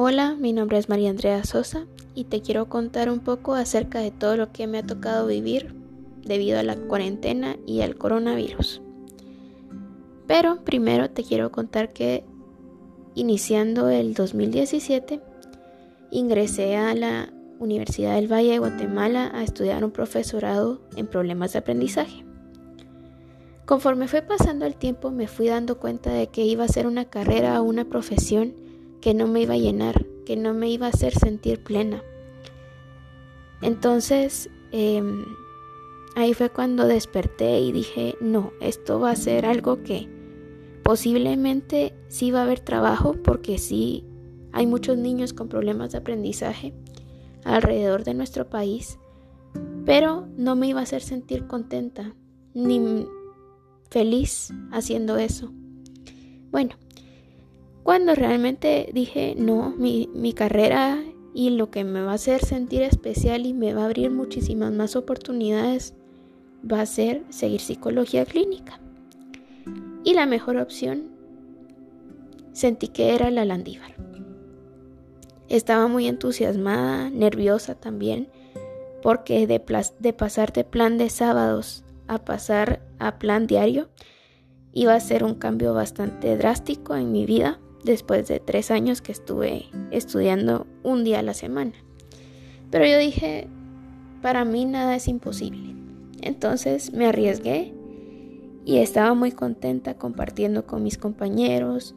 Hola, mi nombre es María Andrea Sosa y te quiero contar un poco acerca de todo lo que me ha tocado vivir debido a la cuarentena y al coronavirus. Pero primero te quiero contar que iniciando el 2017 ingresé a la Universidad del Valle de Guatemala a estudiar un profesorado en problemas de aprendizaje. Conforme fue pasando el tiempo me fui dando cuenta de que iba a ser una carrera o una profesión que no me iba a llenar, que no me iba a hacer sentir plena. Entonces, em, ahí fue cuando desperté y dije, no, esto va a ser algo que posiblemente sí va a haber trabajo porque sí hay muchos niños con problemas de aprendizaje alrededor de nuestro país, pero no me iba a hacer sentir contenta ni feliz haciendo eso. Bueno, cuando realmente dije, no, mi, mi carrera y lo que me va a hacer sentir especial y me va a abrir muchísimas más oportunidades va a ser seguir psicología clínica. Y la mejor opción sentí que era la Landívar. Estaba muy entusiasmada, nerviosa también, porque de, de pasar de plan de sábados a pasar a plan diario iba a ser un cambio bastante drástico en mi vida después de tres años que estuve estudiando un día a la semana. Pero yo dije, para mí nada es imposible. Entonces me arriesgué y estaba muy contenta compartiendo con mis compañeros,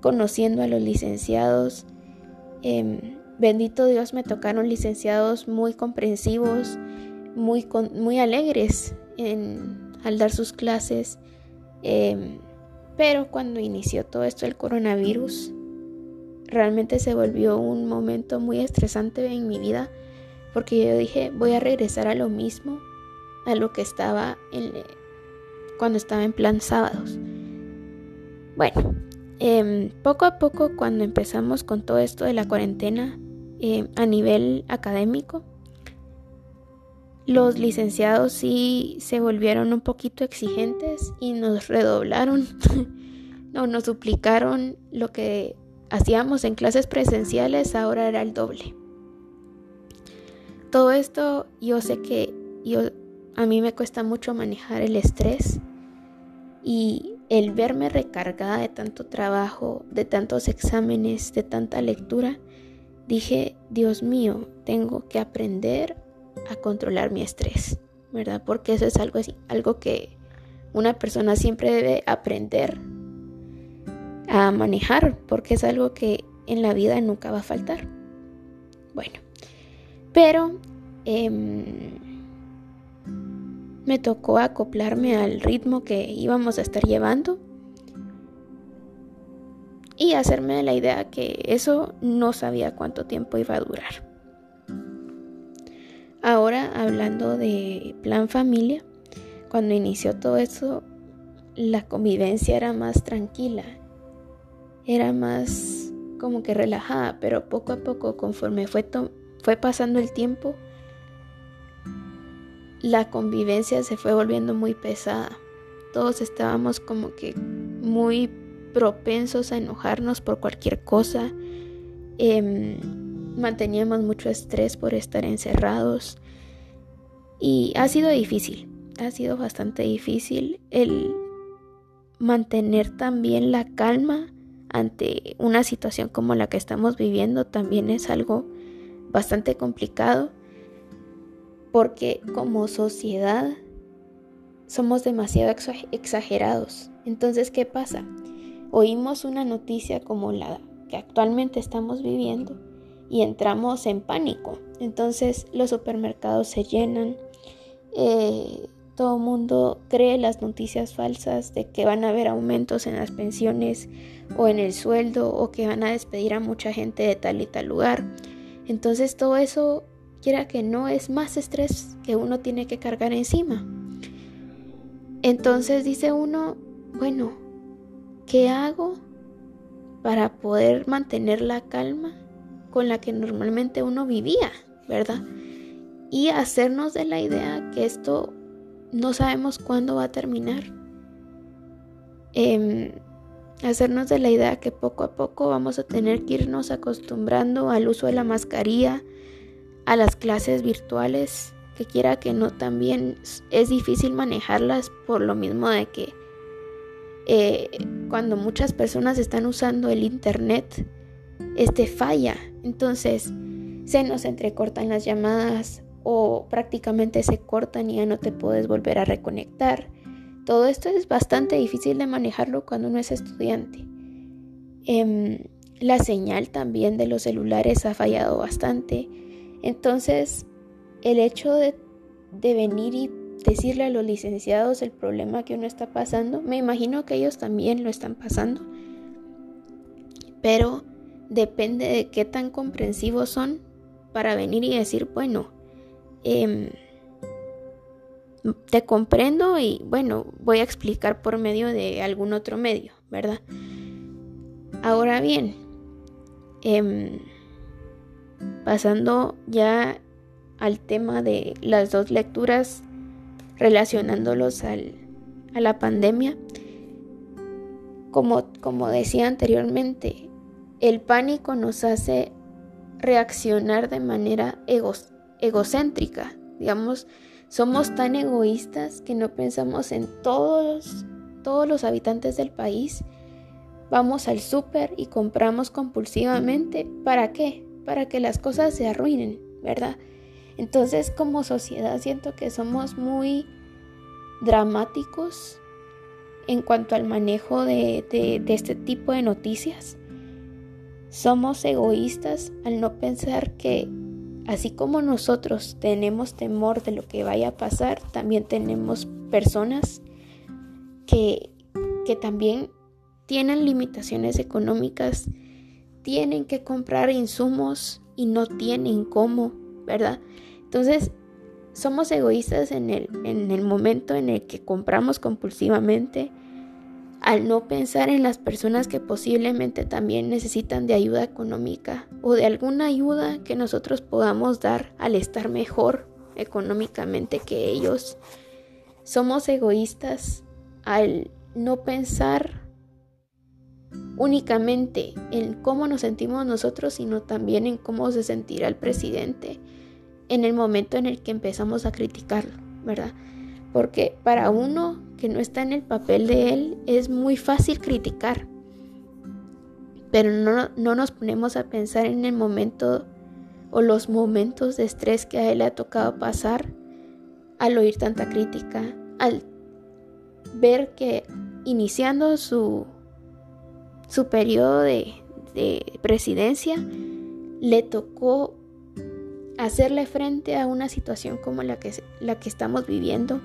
conociendo a los licenciados. Em, bendito Dios, me tocaron licenciados muy comprensivos, muy, muy alegres al dar sus clases. Em, pero cuando inició todo esto el coronavirus, realmente se volvió un momento muy estresante en mi vida porque yo dije, voy a regresar a lo mismo, a lo que estaba en, cuando estaba en plan sábados. Bueno, em, poco a poco cuando empezamos con todo esto de la cuarentena em, a nivel académico, los licenciados sí se volvieron un poquito exigentes y nos redoblaron o nos duplicaron lo que hacíamos en clases presenciales, ahora era el doble. Todo esto yo sé que yo, a mí me cuesta mucho manejar el estrés y el verme recargada de tanto trabajo, de tantos exámenes, de tanta lectura, dije, Dios mío, tengo que aprender a controlar mi estrés, ¿verdad? Porque eso es algo, algo que una persona siempre debe aprender a manejar, porque es algo que en la vida nunca va a faltar. Bueno, pero em, me tocó acoplarme al ritmo que íbamos a estar llevando y hacerme la idea que eso no sabía cuánto tiempo iba a durar. Hablando de plan familia, cuando inició todo eso, la convivencia era más tranquila, era más como que relajada, pero poco a poco, conforme fue, fue pasando el tiempo, la convivencia se fue volviendo muy pesada. Todos estábamos como que muy propensos a enojarnos por cualquier cosa. Eh, manteníamos mucho estrés por estar encerrados y ha sido difícil, ha sido bastante difícil el mantener también la calma ante una situación como la que estamos viviendo también es algo bastante complicado porque como sociedad somos demasiado exagerados. Entonces, ¿qué pasa? Oímos una noticia como la que actualmente estamos viviendo y entramos en pánico. Entonces los supermercados se llenan, eh, todo el mundo cree las noticias falsas de que van a haber aumentos en las pensiones o en el sueldo o que van a despedir a mucha gente de tal y tal lugar. Entonces todo eso, quiera que no, es más estrés que uno tiene que cargar encima. Entonces dice uno, bueno, ¿qué hago para poder mantener la calma con la que normalmente uno vivía, ¿verdad? Y hacernos de la idea que esto no sabemos cuándo va a terminar. Em, hacernos de la idea que poco a poco vamos a tener que irnos acostumbrando al uso de la mascarilla, a las clases virtuales, que quiera que no, también es difícil manejarlas por lo mismo de que eh, cuando muchas personas están usando el internet, este falla. Entonces se nos entrecortan las llamadas o prácticamente se cortan y ya no te puedes volver a reconectar. Todo esto es bastante difícil de manejarlo cuando uno es estudiante. Em, la señal también de los celulares ha fallado bastante. Entonces, el hecho de, de venir y decirle a los licenciados el problema que uno está pasando, me imagino que ellos también lo están pasando. Pero depende de qué tan comprensivos son para venir y decir, bueno, eh, te comprendo y bueno, voy a explicar por medio de algún otro medio, ¿verdad? Ahora bien, em, pasando ya al tema de las dos lecturas relacionándolos al, a la pandemia, como, como decía anteriormente, el pánico nos hace reaccionar de manera egocéntrica, digamos, somos tan egoístas que no pensamos en todos, todos los habitantes del país. Vamos al súper y compramos compulsivamente. ¿Para qué? Para que las cosas se arruinen, ¿verdad? Entonces como sociedad siento que somos muy dramáticos en cuanto al manejo de, de, este tipo de noticias. Somos egoístas al no pensar que Así como nosotros tenemos temor de lo que vaya a pasar, también tenemos personas que, que también tienen limitaciones económicas, tienen que comprar insumos y no tienen cómo, ¿verdad? Entonces, somos egoístas en el, en el momento en el que compramos compulsivamente, al no pensar en las personas que posiblemente también necesitan de ayuda económica o de alguna ayuda que nosotros podamos dar al estar mejor económicamente que ellos. Somos egoístas al no pensar únicamente en cómo nos sentimos nosotros, sino también en cómo se sentirá el presidente en el momento en el que empezamos a criticarlo, ¿verdad? Porque para uno que no está en el papel de él, es muy fácil criticar. Pero no, no nos ponemos a pensar en el momento o los momentos de estrés que a él le ha tocado pasar al oír tanta crítica, al ver que iniciando su, su periodo de, de presidencia, le tocó hacerle frente a una situación como la que, la que estamos viviendo.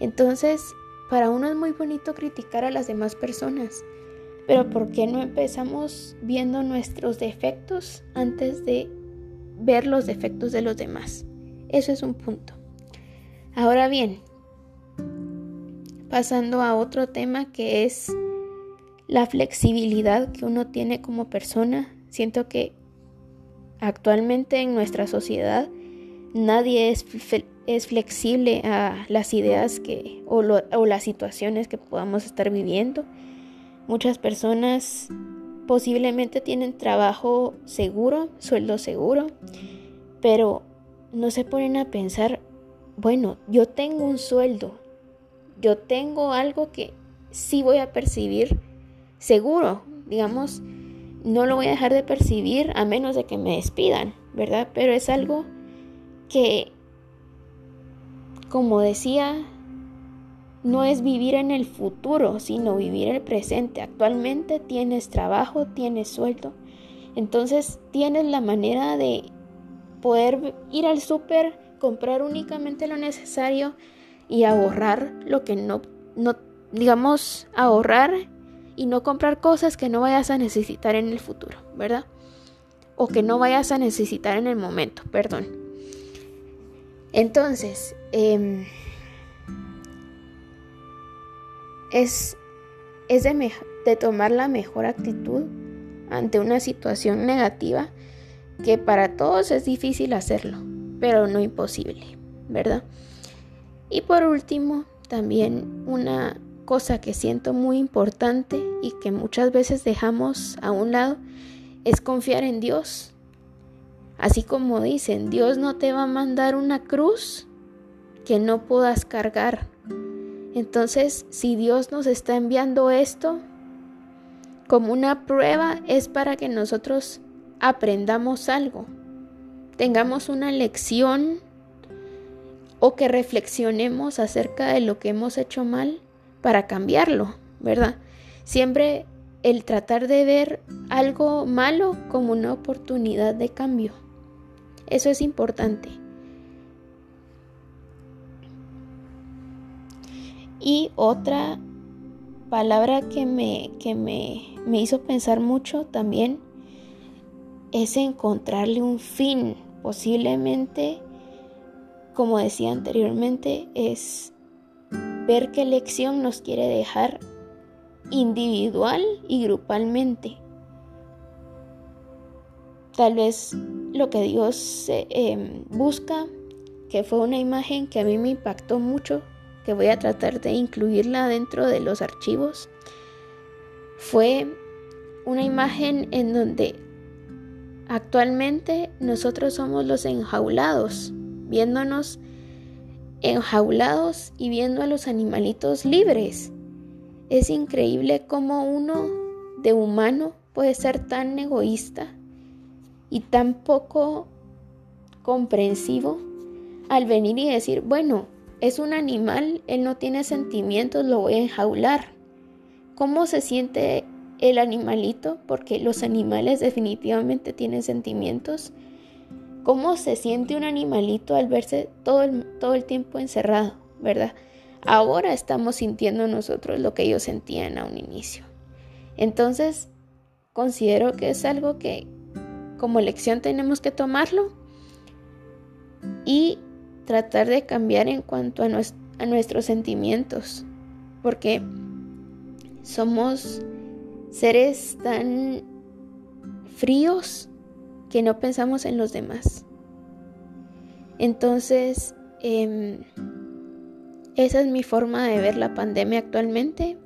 Entonces, para uno es muy bonito criticar a las demás personas, pero ¿por qué no empezamos viendo nuestros defectos antes de ver los defectos de los demás? Eso es un punto. Ahora bien, pasando a otro tema que es la flexibilidad que uno tiene como persona, siento que actualmente en nuestra sociedad nadie es es flexible a las ideas que o, o las situaciones que podamos estar viviendo. Muchas personas posiblemente tienen trabajo seguro, sueldo seguro, pero no se ponen a pensar, bueno, yo tengo un sueldo, yo tengo algo que sí voy a percibir seguro, digamos, no lo voy a dejar de percibir a menos de que me despidan, ¿verdad? Pero es algo que como decía, no es vivir en el futuro, sino vivir el presente. Actualmente tienes trabajo, tienes sueldo. Entonces tienes la manera de poder ir al súper, comprar únicamente lo necesario y ahorrar lo que no, no, digamos, ahorrar y no comprar cosas que no vayas a necesitar en el futuro, ¿verdad? O que no vayas a necesitar en el momento, perdón. Entonces, em, es, es de, de tomar la mejor actitud ante una situación negativa que para todos es difícil hacerlo, pero no imposible, ¿verdad? Y por último, también una cosa que siento muy importante y que muchas veces dejamos a un lado es confiar en Dios. Así como dicen, Dios no te va a mandar una cruz que no puedas cargar. Entonces, si Dios nos está enviando esto como una prueba, es para que nosotros aprendamos algo, tengamos una lección o que reflexionemos acerca de lo que hemos hecho mal para cambiarlo, ¿verdad? Siempre el tratar de ver algo malo como una oportunidad de cambio. Eso es importante. Y otra palabra que me, que me, me hizo pensar mucho también es encontrarle un fin. Posiblemente, como decía anteriormente, es ver qué lección nos quiere dejar individual y grupalmente. Tal vez lo que Dios eh, em, busca, que fue una imagen que a mí me impactó mucho, que voy a tratar de incluirla dentro de los archivos, fue una imagen en donde actualmente nosotros somos los enjaulados, viéndonos enjaulados y viendo a los animalitos libres. Es increíble cómo uno de humano puede ser tan egoísta y tan poco comprensivo al venir y decir, bueno, es un animal, él no tiene sentimientos, lo voy a enjaular. ¿Cómo se siente el animalito? Porque los animales definitivamente tienen sentimientos cómo se siente un animalito al verse todo el, todo el tiempo encerrado, ¿verdad? Ahora estamos sintiendo nosotros lo que ellos sentían a un inicio. Entonces, considero que es algo que como lección tenemos que tomarlo y tratar de cambiar en cuanto a, nuestros sentimientos, porque somos seres tan fríos que no pensamos en los demás. Entonces, em, esa es mi forma de ver la pandemia actualmente.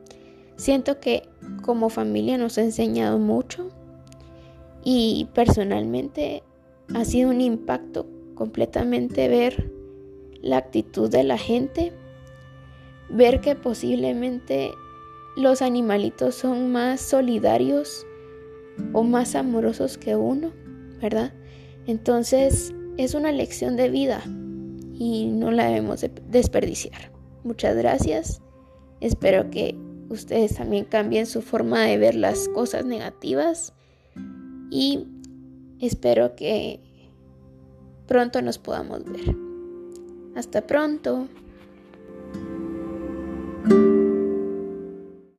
Siento que como familia nos ha enseñado mucho y personalmente ha sido un impacto completamente ver la actitud de la gente, ver que posiblemente los animalitos son más solidarios o más amorosos que uno ¿verdad? Entonces es una lección de vida y no la debemos desperdiciar. Muchas gracias. Espero que ustedes también cambien su forma de ver las cosas negativas y espero que pronto nos podamos ver. Hasta pronto.